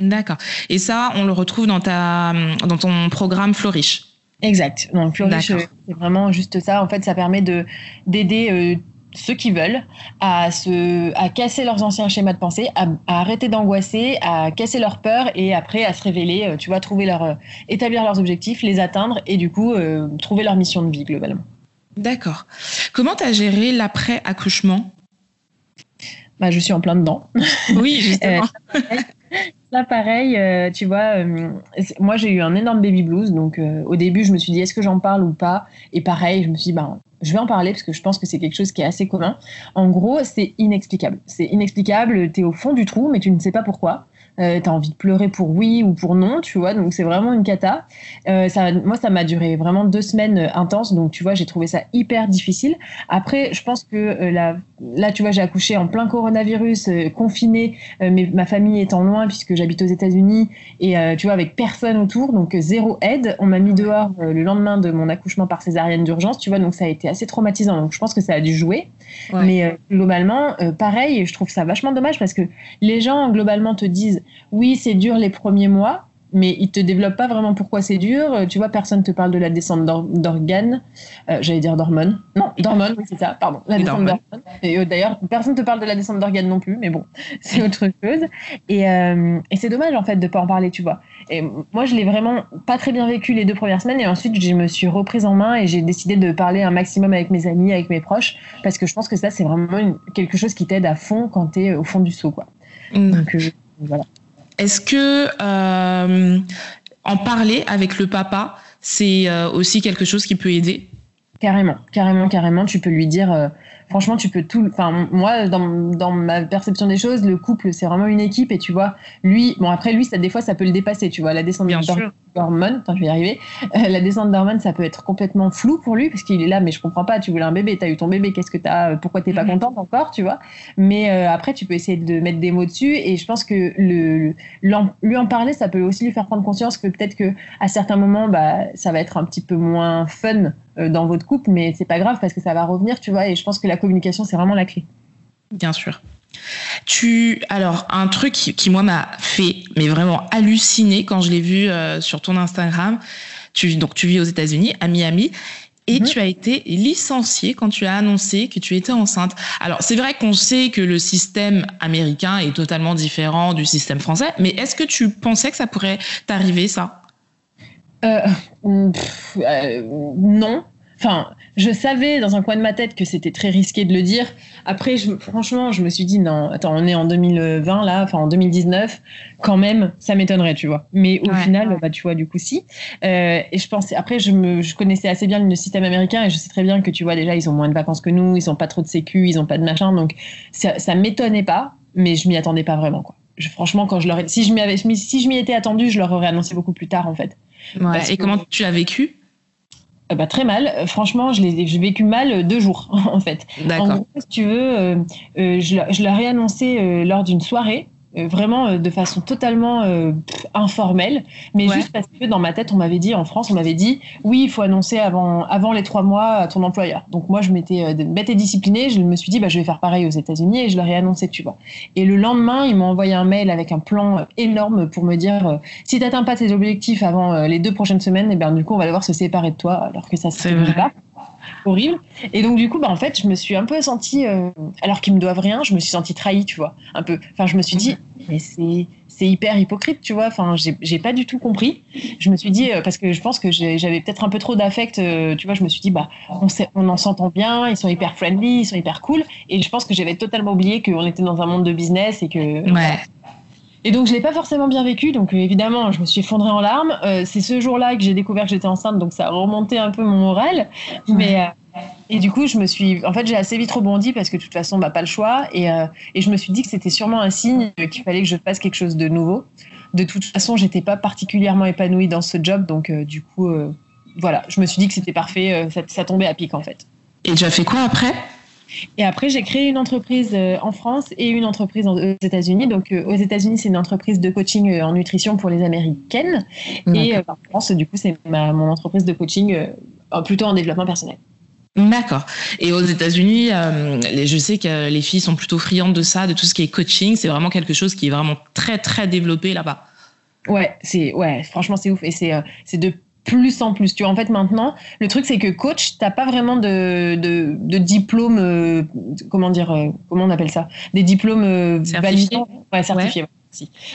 D'accord. Et ça, on le retrouve dans, ta, dans ton programme Flourish? Exact. Donc, c'est vraiment juste ça. En fait, ça permet de d'aider euh, ceux qui veulent à se à casser leurs anciens schémas de pensée, à, à arrêter d'angoisser, à casser leurs peurs et après à se révéler. euh, tu vois, trouver leur euh, établir leurs objectifs, les atteindre et du coup euh, trouver leur mission de vie globalement. D'accord. Comment tu as géré l'après-accouchement? Bah, je suis en plein dedans. Oui, justement. (laughs) Là, pareil, euh, tu vois, euh, moi j'ai eu un énorme baby blues, donc euh, au début je me suis dit est-ce que j'en parle ou pas? Et pareil, je me suis dit ben, je vais en parler parce que je pense que c'est quelque chose qui est assez commun. En gros, c'est inexplicable. C'est inexplicable, tu es au fond du trou, mais tu ne sais pas pourquoi. Euh, tu as envie de pleurer pour oui ou pour non, tu vois, donc c'est vraiment une cata. Euh, ça, moi, ça m'a duré vraiment deux semaines euh, intenses, donc tu vois, j'ai trouvé ça hyper difficile. Après, je pense que euh, la, là, tu vois, j'ai accouché en plein coronavirus, euh, confiné, mais ma famille étant loin puisque j'habite aux États-Unis et tu vois avec personne autour, donc zéro aide. On m'a mis dehors le lendemain de mon accouchement par césarienne d'urgence, tu vois, donc ça a été assez traumatisant. Donc je pense que ça a dû jouer. Mais euh, globalement, euh, pareil, je trouve ça vachement dommage parce que les gens globalement te disent oui, c'est dur les premiers mois. Mais ils te développent pas vraiment pourquoi c'est dur. Euh, Tu vois, personne te parle de la descente d'or- d'organes. Euh, J'allais dire d'hormones. Non, d'hormones, oui, c'est ça, pardon. La Et descente d'hormones. Et euh, d'ailleurs, personne te parle de la descente d'organes non plus, mais bon, (laughs) c'est autre chose. Et, euh, et c'est dommage, en fait, de pas en parler, tu vois. Et moi, je l'ai vraiment pas très bien vécu les deux premières semaines. Et ensuite, je me suis reprise en main et j'ai décidé de parler un maximum avec mes amis, avec mes proches, parce que je pense que ça, c'est vraiment une- quelque chose qui t'aide à fond quand tu es au fond du seau, quoi. Mm. Donc, voilà. Est-ce que euh, en parler avec le papa, c'est euh, aussi quelque chose qui peut aider? Carrément, carrément, carrément. Tu peux lui dire, euh, franchement, tu peux tout. Enfin, moi, dans, dans ma perception des choses, le couple, c'est vraiment une équipe. Et tu vois, lui, bon, après, lui, ça, des fois, ça peut le dépasser. Tu vois, la descente d'hormones, attends, je vais y arriver. Euh, la descente d'hormones, ça peut être complètement flou pour lui, parce qu'il est là, mais je comprends pas. Tu voulais un bébé, t'as eu ton bébé, qu'est-ce que t'as euh, Pourquoi t'es pas Mhm. contente encore, tu vois Mais euh, après, tu peux essayer de mettre des mots dessus. Et je pense que le, lui en parler, ça peut aussi lui faire prendre conscience que peut-être que à certains moments, bah, ça va être un petit peu moins fun euh, dans votre couple, mais c'est pas grave parce que ça va revenir, tu vois. Et je pense que la communication, c'est vraiment la clé. Bien sûr. Tu alors un truc qui, qui, moi m'a fait mais vraiment halluciner quand je l'ai vu euh, sur ton Instagram. Tu donc tu vis aux États-Unis à Miami et Mhm. tu as été licenciée quand tu as annoncé que tu étais enceinte. Alors c'est vrai qu'on sait que le système américain est totalement différent du système français, mais est-ce que tu pensais que ça pourrait t'arriver ça? Euh, pff, euh, non. Enfin, je savais dans un coin de ma tête que c'était très risqué de le dire. Après, je, franchement, je me suis dit non. Attends, on est en 2020 là, enfin en 2019, quand même, ça m'étonnerait, tu vois. Mais au Ouais. final, bah tu vois, du coup si. Euh, et je pensais. Après, je me, je connaissais assez bien le système américain et je sais très bien que tu vois déjà, ils ont moins de vacances que nous, ils ont pas trop de sécu, ils ont pas de machin, donc ça, ça m'étonnait pas, mais je m'y attendais pas vraiment quoi. Je, franchement, quand je leur ai, si je m'y avais, si je m'y étais attendu, je leur aurais annoncé beaucoup plus tard en fait. ouais. Et que- comment tu l'as vécu? Euh, bah, très mal. Euh, Franchement, je l'ai j'ai vécu mal euh, deux jours, (laughs) en fait. D'accord. si tu veux, euh, euh, je, leur- je leur ai annoncé euh, lors d'une soirée, vraiment euh, de façon totalement euh, informelle, mais Ouais. juste parce que dans ma tête, on m'avait dit, en France, on m'avait dit, oui, il faut annoncer avant, avant les trois mois à ton employeur. Donc moi, je m'étais euh, bête et disciplinée, je me suis dit, bah, je vais faire pareil aux États-Unis et je leur ai annoncé, tu vois. Et le lendemain, ils m'ont envoyé un mail avec un plan euh, énorme pour me dire, euh, si tu n'atteins pas tes objectifs avant euh, les deux prochaines semaines, et ben, du coup, on va devoir se séparer de toi, alors que ça se fait pas horrible. Et donc, du coup, bah, en fait, je me suis un peu sentie, euh, alors qu'ils me doivent rien, je me suis sentie trahie, tu vois, un peu. Enfin, je me suis dit, mais c'est, c'est hyper hypocrite, tu vois. Enfin, j'ai, pas du tout compris. Je me suis dit, euh, parce que je pense que j'avais peut-être un peu trop d'affect, euh, tu vois, je me suis dit, bah, on, sait, on en s'entend bien, ils sont hyper friendly, ils sont hyper cool. Et je pense que j'avais totalement oublié qu'on était dans un monde de business et que. Ouais. Et donc, je l'ai pas forcément bien vécu. Donc, euh, évidemment, je me suis effondrée en larmes. Euh, c'est ce jour-là que j'ai découvert que j'étais enceinte, donc ça a remonté un peu mon moral. Mais euh, et du coup, je me suis, en fait, j'ai assez vite rebondi parce que de toute façon, bah, pas le choix. Et, et je me suis dit que c'était sûrement un signe qu'il fallait que je fasse quelque chose de nouveau. De toute façon, j'étais pas particulièrement épanouie dans ce job, donc du coup, voilà, je me suis dit que c'était parfait. Ça, ça tombait à pic en fait. Et tu as fait quoi après? Et après, j'ai créé une entreprise euh, en France et une entreprise aux États-Unis. Donc, euh, aux États-Unis, c'est une entreprise de coaching euh, en nutrition pour les Américaines. Et en France, du coup, c'est mon entreprise de coaching plutôt en développement personnel. D'accord. Et aux États-Unis, je sais que les filles sont plutôt friandes de ça, de tout ce qui est coaching. C'est vraiment quelque chose qui est vraiment très, très développé là-bas. Ouais, c'est ouais, franchement c'est ouf et c'est c'est de plus en plus. Tu vois, en fait, maintenant, le truc, c'est que coach, t'as pas vraiment de, de, de diplôme, euh, comment dire, euh, comment on appelle ça? Des diplômes euh, certifiés. Ouais, certifiés.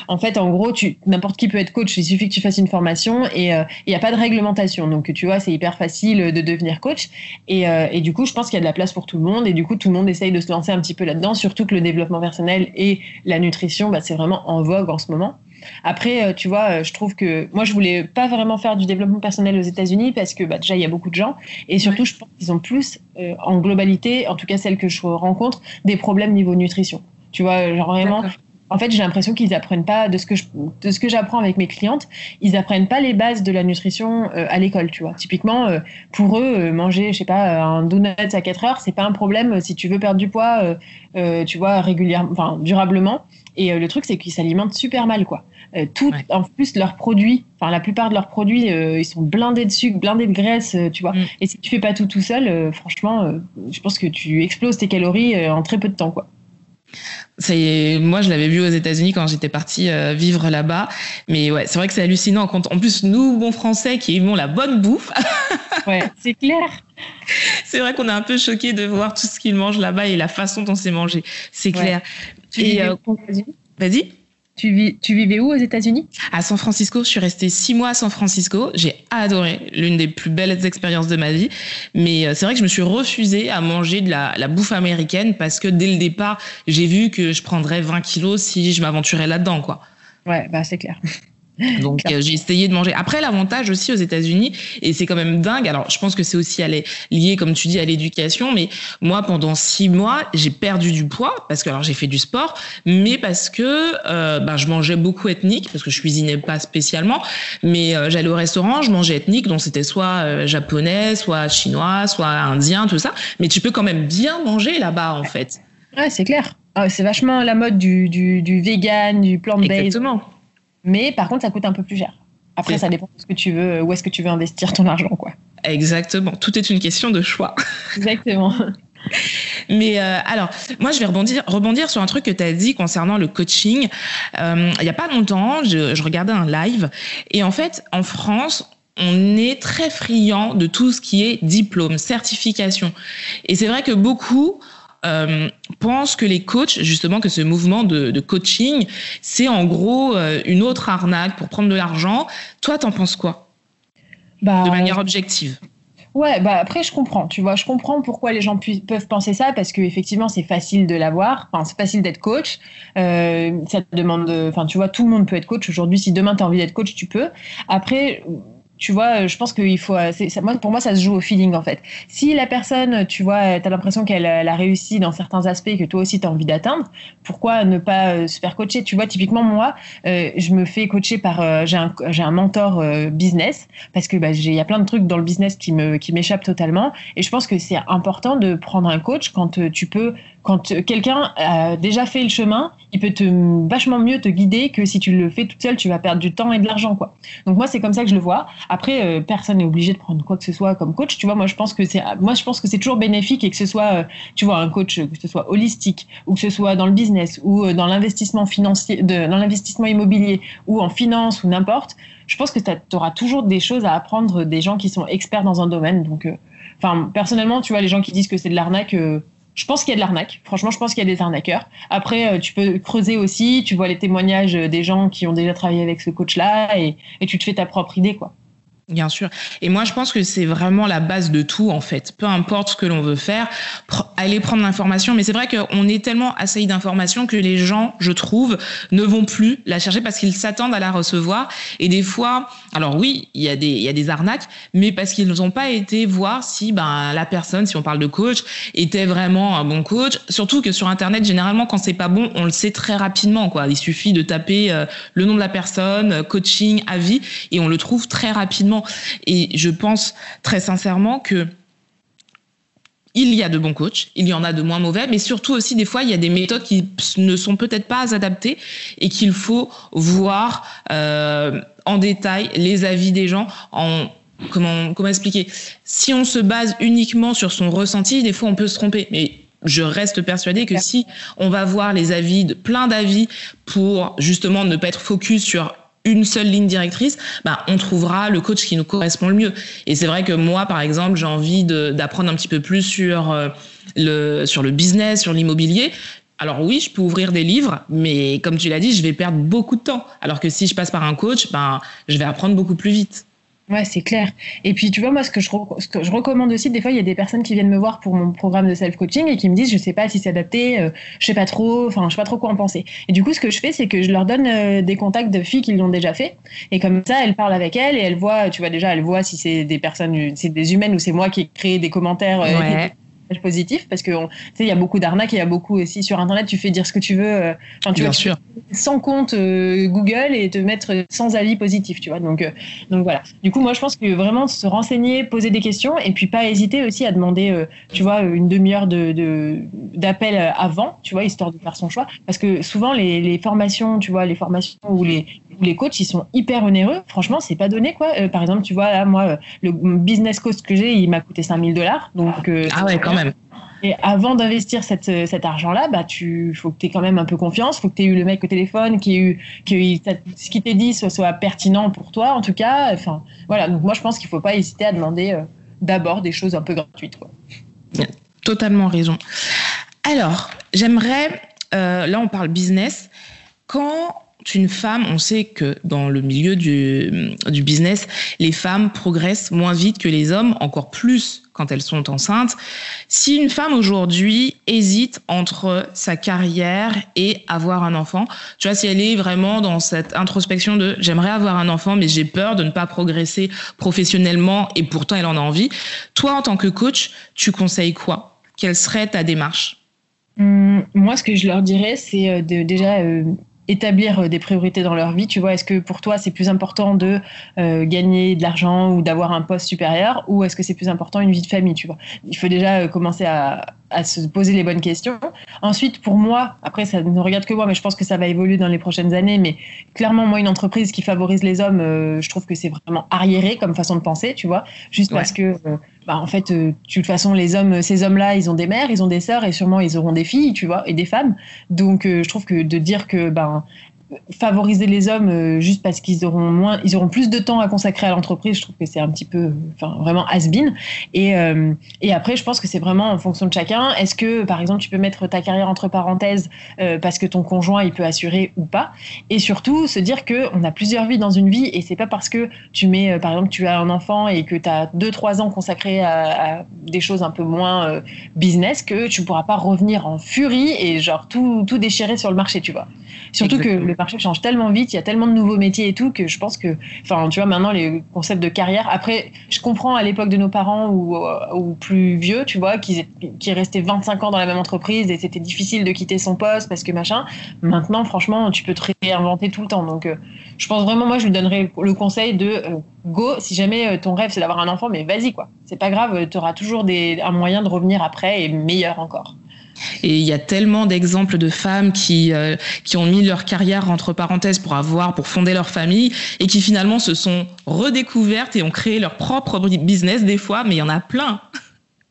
En fait, en gros, n'importe qui peut être coach. Il suffit que tu fasses une formation et il n'y a pas de réglementation. Donc, tu vois, c'est hyper facile de devenir coach. Et, et du coup, je pense qu'il y a de la place pour tout le monde. Et du coup, tout le monde essaye de se lancer un petit peu là-dedans. Surtout que le développement personnel et la nutrition, bah, c'est vraiment en vogue en ce moment. Après, euh, tu vois, euh, je trouve que moi, je voulais pas vraiment faire du développement personnel aux États-Unis parce que bah, déjà, il y a beaucoup de gens et surtout, je pense qu'ils ont plus, euh, en globalité, en tout cas celles que je rencontre, des problèmes niveau nutrition. Tu vois, genre vraiment. En fait, j'ai l'impression qu'ils apprennent pas de ce que je, de ce que j'apprends avec mes clientes, ils apprennent pas les bases de la nutrition à l'école, tu vois. Typiquement, pour eux, manger, je sais pas, un donut à 4 heures, c'est pas un problème si tu veux perdre du poids, tu vois, régulièrement, enfin durablement. Et le truc, c'est qu'ils s'alimentent super mal, quoi. Euh, tout, En plus, leurs produits, enfin la plupart de leurs produits, euh, ils sont blindés de sucre, blindés de graisse, euh, tu vois. Mm. Et si tu fais pas tout tout seul, franchement, je pense que tu exploses tes calories en très peu de temps, quoi. C'est moi je l'avais vu aux États-Unis quand j'étais partie vivre là-bas, mais ouais c'est vrai que c'est hallucinant quand en plus nous bons Français qui aimons la bonne bouffe. (laughs) ouais c'est clair. C'est vrai qu'on est un peu choqué de voir tout ce qu'ils mangent là-bas et la façon dont c'est mangé, c'est clair. Et vas-y. Tu, vis, tu vivais où aux États-Unis? À San Francisco. Je suis restée six mois à San Francisco. J'ai adoré, l'une des plus belles expériences de ma vie. Mais euh, c'est vrai que je me suis refusée à manger de la, la bouffe américaine parce que dès le départ, j'ai vu que je prendrais 20 kilos si je m'aventurais là-dedans, quoi. Ouais, bah c'est clair. Donc euh, j'ai essayé de manger. Après l'avantage aussi aux États-Unis et c'est quand même dingue. Alors je pense que c'est aussi lié comme tu dis à l'éducation, mais moi pendant six mois j'ai perdu du poids parce que alors j'ai fait du sport, mais parce que euh, ben, je mangeais beaucoup ethnique parce que je cuisinais pas spécialement, mais euh, j'allais au restaurant, je mangeais ethnique donc c'était soit japonais, soit chinois, soit indien, tout ça. Mais tu peux quand même bien manger là-bas en fait. Ouais c'est clair. Ah, c'est vachement la mode du, du, du vegan, du plant-based. Exactement. Mais par contre, ça coûte un peu plus cher. Après, ça dépend de ce que tu veux, où est-ce que tu veux investir ton argent, quoi. Exactement. Tout est une question de choix. (laughs) Exactement. Mais euh, alors, moi, je vais rebondir, rebondir sur un truc que tu as dit concernant le coaching. Euh, il n'y a pas longtemps, je, je, regardais un live et en fait, en France, on est très friand de tout ce qui est diplôme, certification. Et c'est vrai que beaucoup euh, pense que les coachs, justement, que ce mouvement de, de coaching, c'est en gros euh, une autre arnaque pour prendre de l'argent. Toi, t'en penses quoi? Bah, De manière objective. Ouais, bah après je comprends, tu vois, je comprends pourquoi les gens peuvent penser ça parce que effectivement c'est facile de l'avoir, enfin c'est facile d'être coach, euh, ça te demande, enfin tu vois, tout le monde peut être coach aujourd'hui. Si demain tu as envie d'être coach, tu peux. Après, tu vois, je pense qu'il faut. Ça, moi, pour moi, ça se joue au feeling en fait. Si la personne, tu vois, tu as l'impression qu'elle a réussi dans certains aspects que toi aussi tu as envie d'atteindre, pourquoi ne pas euh, se faire coacher? Tu vois, typiquement moi, euh, je me fais coacher par. Euh, j'ai un, un mentor business parce que bah, il y a plein de trucs dans le business qui me qui m'échappent totalement et je pense que c'est important de prendre un coach quand tu peux quand quelqu'un a déjà fait le chemin, il peut te vachement mieux te guider que si tu le fais toute seule, tu vas perdre du temps et de l'argent, quoi. Donc moi, c'est comme ça que je le vois. Après, euh, personne n'est obligé de prendre quoi que ce soit comme coach. Tu vois, moi, je pense que c'est, moi, je pense que c'est toujours bénéfique et que ce soit, euh, tu vois, un coach, que ce soit holistique ou que ce soit dans le business ou euh, dans l'investissement financier, dans l'investissement immobilier ou en finance ou n'importe. Je pense que tu auras toujours des choses à apprendre des gens qui sont experts dans un domaine. Donc, enfin, personnellement, tu vois, les gens qui disent que c'est de l'arnaque je pense qu'il y a de l'arnaque. Franchement, je pense qu'il y a des arnaqueurs. Après, euh, tu peux creuser aussi. Tu vois les témoignages des gens qui ont déjà travaillé avec ce coach-là et, tu te fais ta propre idée, quoi. Bien sûr. Et moi, je pense que c'est vraiment la base de tout, en fait. Peu importe ce que l'on veut faire, aller prendre l'information. Mais c'est vrai qu'on est tellement assailli d'informations que les gens, je trouve, ne vont plus la chercher parce qu'ils s'attendent à la recevoir. Et des fois, alors oui, il y a des, il y a des arnaques, mais parce qu'ils n'ont pas été voir si ben, la personne, si on parle de coach, était vraiment un bon coach. Surtout que sur Internet, généralement, quand c'est pas bon, on le sait très rapidement. Quoi. Il suffit de taper euh, le nom de la personne, coaching, avis, et on le trouve très rapidement. Et je pense très sincèrement que il y a de bons coachs, il y en a de moins mauvais, mais surtout aussi des fois il y a des méthodes qui ne sont peut-être pas adaptées et qu'il faut voir euh, en détail les avis des gens en comment comment expliquer? Si on se base uniquement sur son ressenti des fois on peut se tromper. Mais je reste persuadée que si on va voir les avis de plein d'avis pour justement ne pas être focus sur une seule ligne directrice, bah, on trouvera le coach qui nous correspond le mieux. Et c'est vrai que moi, par exemple, j'ai envie d'apprendre un petit peu plus sur euh, le, sur le business, sur l'immobilier. Alors oui, je peux ouvrir des livres, mais comme tu l'as dit, je vais perdre beaucoup de temps. Alors que si je passe par un coach, ben, je vais apprendre beaucoup plus vite. Ouais, c'est clair. Et puis, tu vois, moi, ce que, je, ce que je recommande aussi, des fois, il y a des personnes qui viennent me voir pour mon programme de self-coaching et qui me disent, je sais pas si c'est adapté, euh, je sais pas trop, enfin, je sais pas trop quoi en penser. Et du coup, ce que je fais, c'est que je leur donne euh, des contacts de filles qui l'ont déjà fait. Et comme ça, elles parlent avec elles et elles voient, tu vois, déjà, elles voient si c'est des personnes, c'est des humaines ou c'est moi qui ai créé des commentaires. Euh, positif parce que tu sais il y a beaucoup d'arnaques et il y a beaucoup aussi sur internet tu fais dire ce que tu veux euh, enfin tu Bien vois, sûr. sans compte euh, Google et te mettre sans avis positif tu vois donc euh, donc voilà. Du coup moi je pense que vraiment se renseigner poser des questions et puis pas hésiter aussi à demander tu vois une demi-heure de d'appel avant tu vois histoire de faire son choix parce que souvent les, les formations tu vois les formations ou les les coachs ils sont hyper onéreux. Franchement c'est pas donné quoi. Par exemple tu vois là moi le business coach que j'ai il m'a coûté 5000 dollars donc ah ouais quand même et avant d'investir cette, cet argent-là, bah, tu faut que tu aies quand même un peu confiance, faut que tu aies eu le mec au téléphone, qui eu, que ce qui t'est dit soit, soit, pertinent pour toi, en tout cas. Enfin, voilà. Donc, moi, je pense qu'il faut pas hésiter à demander euh, d'abord des choses un peu gratuites. Quoi. Totalement raison. Alors, j'aimerais, euh, là, on parle business. Quand une femme, on sait que dans le milieu du, du, business, les femmes progressent moins vite que les hommes, encore plus quand elles sont enceintes. Si une femme aujourd'hui hésite entre sa carrière et avoir un enfant, tu vois, si elle est vraiment dans cette introspection de j'aimerais avoir un enfant, mais j'ai peur de ne pas progresser professionnellement et pourtant elle en a envie, toi, en tant que coach, tu conseilles quoi? Quelle serait ta démarche? Hum, Moi, ce que je leur dirais, c'est euh, de déjà euh, établir euh, des priorités dans leur vie. Tu vois, est-ce que pour toi c'est plus important de euh, gagner de l'argent ou d'avoir un poste supérieur, ou est-ce que c'est plus important une vie de famille Tu vois, il faut déjà euh, commencer à, à, se poser les bonnes questions. Ensuite, pour moi, après ça ne regarde que moi, mais je pense que ça va évoluer dans les prochaines années. Mais clairement, moi, une entreprise qui favorise les hommes, euh, je trouve que c'est vraiment arriéré comme façon de penser. Tu vois, juste ouais. parce que euh, bah, en fait, euh, de toute façon, les hommes, ces hommes-là, ils ont des mères, ils ont des sœurs et sûrement ils auront des filles, tu vois, et des femmes. Donc, je trouve que de dire que ben, favoriser les hommes euh, juste parce qu'ils auront moins, ils auront plus de temps à consacrer à l'entreprise, je trouve que c'est un petit peu, enfin, vraiment has-been. Et, euh, et après, je pense que c'est vraiment en fonction de chacun. Est-ce que, par exemple, tu peux mettre ta carrière entre parenthèses euh, parce que ton conjoint, il peut assurer ou pas? Et surtout, se dire que on a plusieurs vies dans une vie et c'est pas parce que tu mets, euh, par exemple, tu as un enfant et que tu as deux, trois ans consacrés à, à, des choses un peu moins euh, business que tu pourras pas revenir en furie et genre tout, tout déchirer sur le marché, tu vois. Surtout que le marché change tellement vite, il y a tellement de nouveaux métiers et tout que je pense que, enfin, tu vois, maintenant les concepts de carrière. Après, je comprends à l'époque de nos parents ou, ou plus vieux, tu vois, qui, qui restaient 25 ans dans la même entreprise et c'était difficile de quitter son poste parce que machin. Maintenant, franchement, tu peux te réinventer tout le temps. Donc, euh, je pense vraiment, moi, je lui donnerais le conseil de euh, go. Si jamais euh, ton rêve c'est d'avoir un enfant, mais vas-y quoi. C'est pas grave, tu auras toujours des, un moyen de revenir après et meilleur encore. Et il y a tellement d'exemples de femmes qui euh, qui ont mis leur carrière entre parenthèses pour avoir pour fonder leur famille et qui finalement se sont redécouvertes et ont créé leur propre business des fois, mais il y en a plein.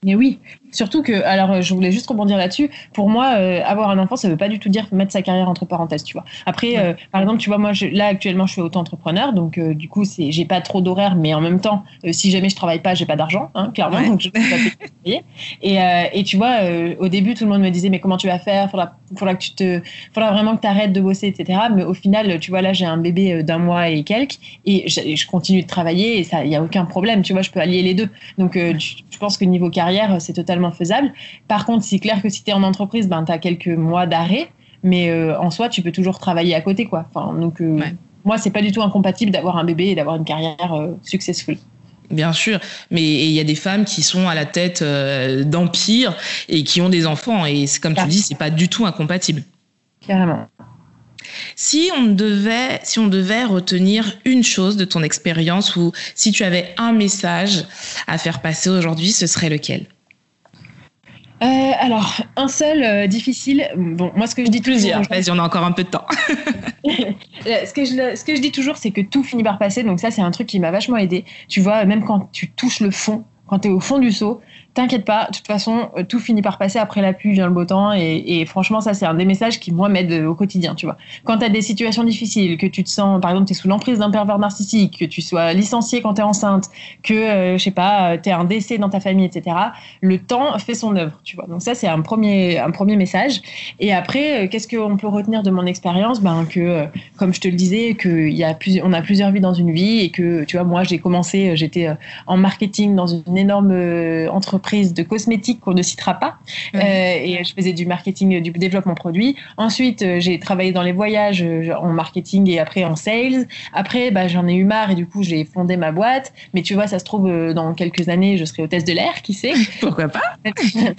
Mais oui, surtout que, alors je voulais juste rebondir là-dessus. Pour moi, euh, avoir un enfant, ça veut pas du tout dire mettre sa carrière entre parenthèses, tu vois. Après, ouais. euh, par exemple, tu vois, moi, je, là actuellement, je suis auto-entrepreneur, donc euh, du coup, c'est, j'ai pas trop d'horaire, mais en même temps, euh, si jamais je travaille pas, j'ai pas d'argent, hein, clairement, ouais. donc je peux pas payer. Et, euh, et tu vois, au début, tout le monde me disait, mais comment tu vas faire? Faudra Il faudra que tu te, faudra vraiment que tu arrêtes de bosser, etc. Mais au final, tu vois, là, j'ai un bébé euh, d'un mois et quelques et je, continue de travailler et ça, il n'y a aucun problème. Tu vois, je peux allier les deux. Donc, euh, je pense que niveau carrière, c'est totalement faisable. Par contre, c'est clair que si tu es en entreprise, ben, tu as quelques mois d'arrêt. Mais euh, en soi, tu peux toujours travailler à côté, quoi. Enfin, donc, moi, c'est pas du tout incompatible d'avoir un bébé et d'avoir une carrière successful. Bien sûr, mais il y a des femmes qui sont à la tête euh, d'empire et qui ont des enfants et comme tu dis, c'est pas du tout incompatible. Carrément. Si on devait, si on devait retenir une chose de ton expérience ou si tu avais un message à faire passer aujourd'hui, ce serait lequel? Euh, alors, un seul euh, difficile. Bon, moi, ce que je dis plusieurs. Vas-y, on a encore un peu de temps. (laughs) Euh, ce, que je, ce que je dis toujours, c'est que tout finit par passer. Donc ça, c'est un truc qui m'a vachement aidé. Tu vois, même quand tu touches le fond, quand tu es au fond du seau, t'inquiète pas, de toute façon, euh, tout finit par passer. Après la pluie vient le beau temps. Et, franchement, ça, c'est un des messages qui, moi, m'aide au quotidien, tu vois. Quand tu as des situations difficiles, que tu te sens, par exemple, tu es sous l'emprise d'un pervers narcissique, que tu sois licencié quand tu es enceinte, que, euh, je sais pas, tu es un décès dans ta famille, etc., le temps fait son œuvre, tu vois. Donc ça, c'est un premier, un premier message. Et après, euh, qu'est-ce qu'on peut retenir de mon expérience? Ben, Que, comme je te le disais, qu'il y a on a plusieurs vies dans une vie et que, tu vois, moi, j'ai commencé, j'étais en marketing dans une énorme entreprise de cosmétiques qu'on ne citera pas. Euh, et je faisais du marketing, du développement produit. Ensuite, euh, j'ai travaillé dans les voyages euh, en marketing et après en sales. Après, bah, j'en ai eu marre et du coup, j'ai fondé ma boîte. Mais tu vois, ça se trouve, dans quelques années, je serai hôtesse de l'air, qui sait (laughs) Pourquoi pas (laughs)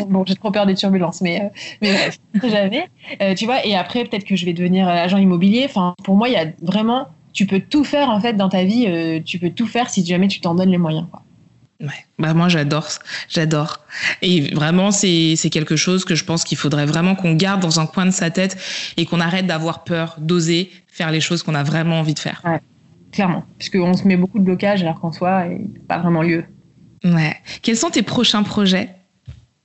Bon, j'ai trop peur des turbulences, mais, mais jamais. tu vois, et après, peut-être que je vais devenir agent immobilier. Enfin, pour moi, il y a vraiment tu peux tout faire en fait dans ta vie. tu peux tout faire si jamais tu t'en donnes les moyens. Quoi. Ouais. Bah moi j'adore, j'adore. Et vraiment c'est quelque chose que je pense qu'il faudrait vraiment qu'on garde dans un coin de sa tête et qu'on arrête d'avoir peur, d'oser faire les choses qu'on a vraiment envie de faire. Ouais, clairement, puisqu'on se met beaucoup de blocages alors qu'en soi, il n'y a pas vraiment lieu. Ouais. Quels sont tes prochains projets,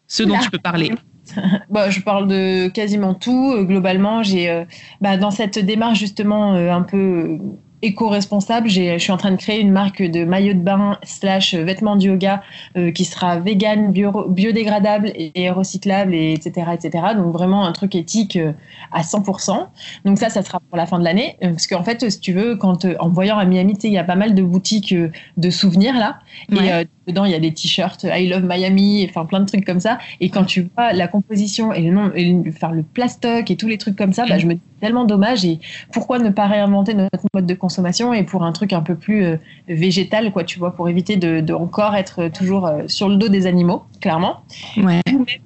ceux dont tu peux parler (laughs) bah, je parle de quasiment tout. Euh, globalement, j'ai euh, bah, dans cette démarche justement euh, un peu éco-responsable. Je suis en train de créer une marque de maillot de bain slash vêtements de yoga euh, qui sera vegan, bio, biodégradable et, recyclable, et etc., etc. Donc vraiment un truc éthique euh, à 100%. Donc ça, ça sera pour la fin de l'année. Euh, parce qu'en fait, si tu veux, quand en voyant à Miami, il y a pas mal de boutiques de souvenirs là. Et dedans, il y a des t-shirts I love Miami, enfin plein de trucs comme ça. Et quand tu vois la composition et le nom, et le plastoc et tous les trucs comme ça, bah, je me dis tellement dommage. Et pourquoi ne pas réinventer notre mode de consommation et pour un truc un peu plus euh, végétal, quoi, tu vois, pour éviter de, encore être toujours euh, sur le dos des animaux, clairement. Ouais.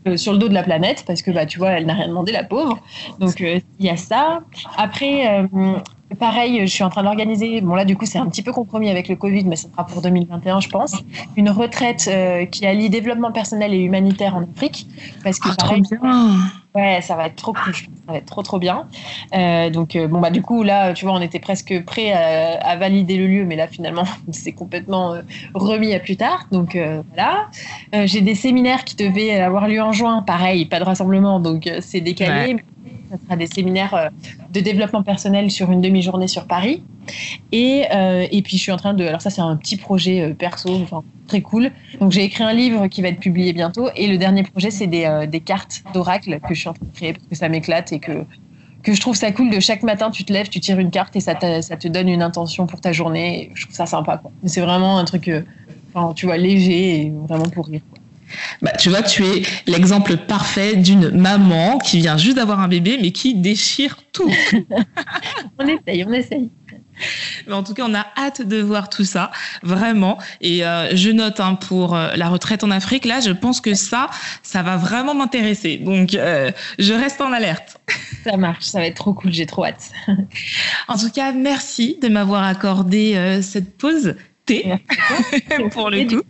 Euh, sur le dos de la planète, parce que, bah, tu vois, elle n'a rien demandé, la pauvre. Donc, il y a ça. Après, Pareil, je suis en train d'organiser, bon là du coup c'est un petit peu compromis avec le Covid, mais ce sera pour 2021 je pense, une retraite euh, qui allie développement personnel et humanitaire en Afrique. Parce que ah, trop bien Ouais, ça va être trop cool, ça va être trop trop bien. Euh, donc euh, bon bah du coup là, tu vois, on était presque prêt à, valider le lieu, mais là finalement (laughs) c'est complètement remis à plus tard. Donc voilà. J'ai des séminaires qui devaient avoir lieu en juin, pareil, pas de rassemblement, donc c'est décalé. Ça sera des séminaires euh, de développement personnel sur une demi-journée sur Paris. Et, euh, et puis, je suis en train de. Alors, ça, c'est un petit projet euh, perso, très cool. Donc, j'ai écrit un livre qui va être publié bientôt. Et le dernier projet, c'est des, des cartes d'oracle que je suis en train de créer parce que ça m'éclate et que, que je trouve ça cool de chaque matin, tu te lèves, tu tires une carte et ça ça te donne une intention pour ta journée. Je trouve ça sympa. C'est vraiment un truc, enfin, tu vois, léger et vraiment pour rire. Bah, tu vois, tu es l'exemple parfait d'une maman qui vient juste d'avoir un bébé, mais qui déchire tout. (laughs) on essaye, on essaye. Mais en tout cas, on a hâte de voir tout ça, vraiment. Et euh, je note hein, pour euh, la retraite en Afrique, là, je pense que ça, ça va vraiment m'intéresser. Donc, euh, je reste en alerte. (laughs) Ça marche, ça va être trop cool, j'ai trop hâte. en tout cas, merci de m'avoir accordé cette pause thé (laughs) pour le coup.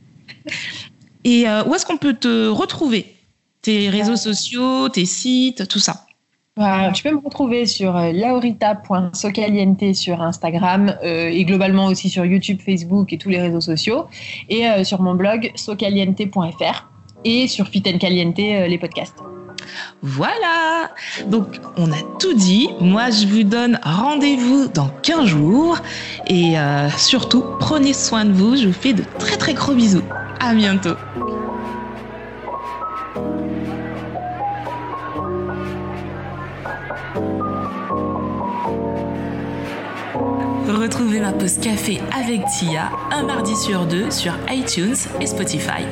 Et euh, où est-ce qu'on peut te retrouver? Tes réseaux sociaux, tes sites, tout ça bah, tu peux me retrouver sur euh, laurita.socaliente sur Instagram euh, et globalement aussi sur YouTube, Facebook et tous les réseaux sociaux et sur mon blog socaliente.fr et sur Fit Caliente les podcasts. Voilà, donc on a tout dit. Moi, je vous donne rendez-vous dans 15 jours et surtout, prenez soin de vous. Je vous fais de très très gros bisous. À bientôt. Retrouvez ma pause café avec Tia un mardi sur deux sur iTunes et Spotify.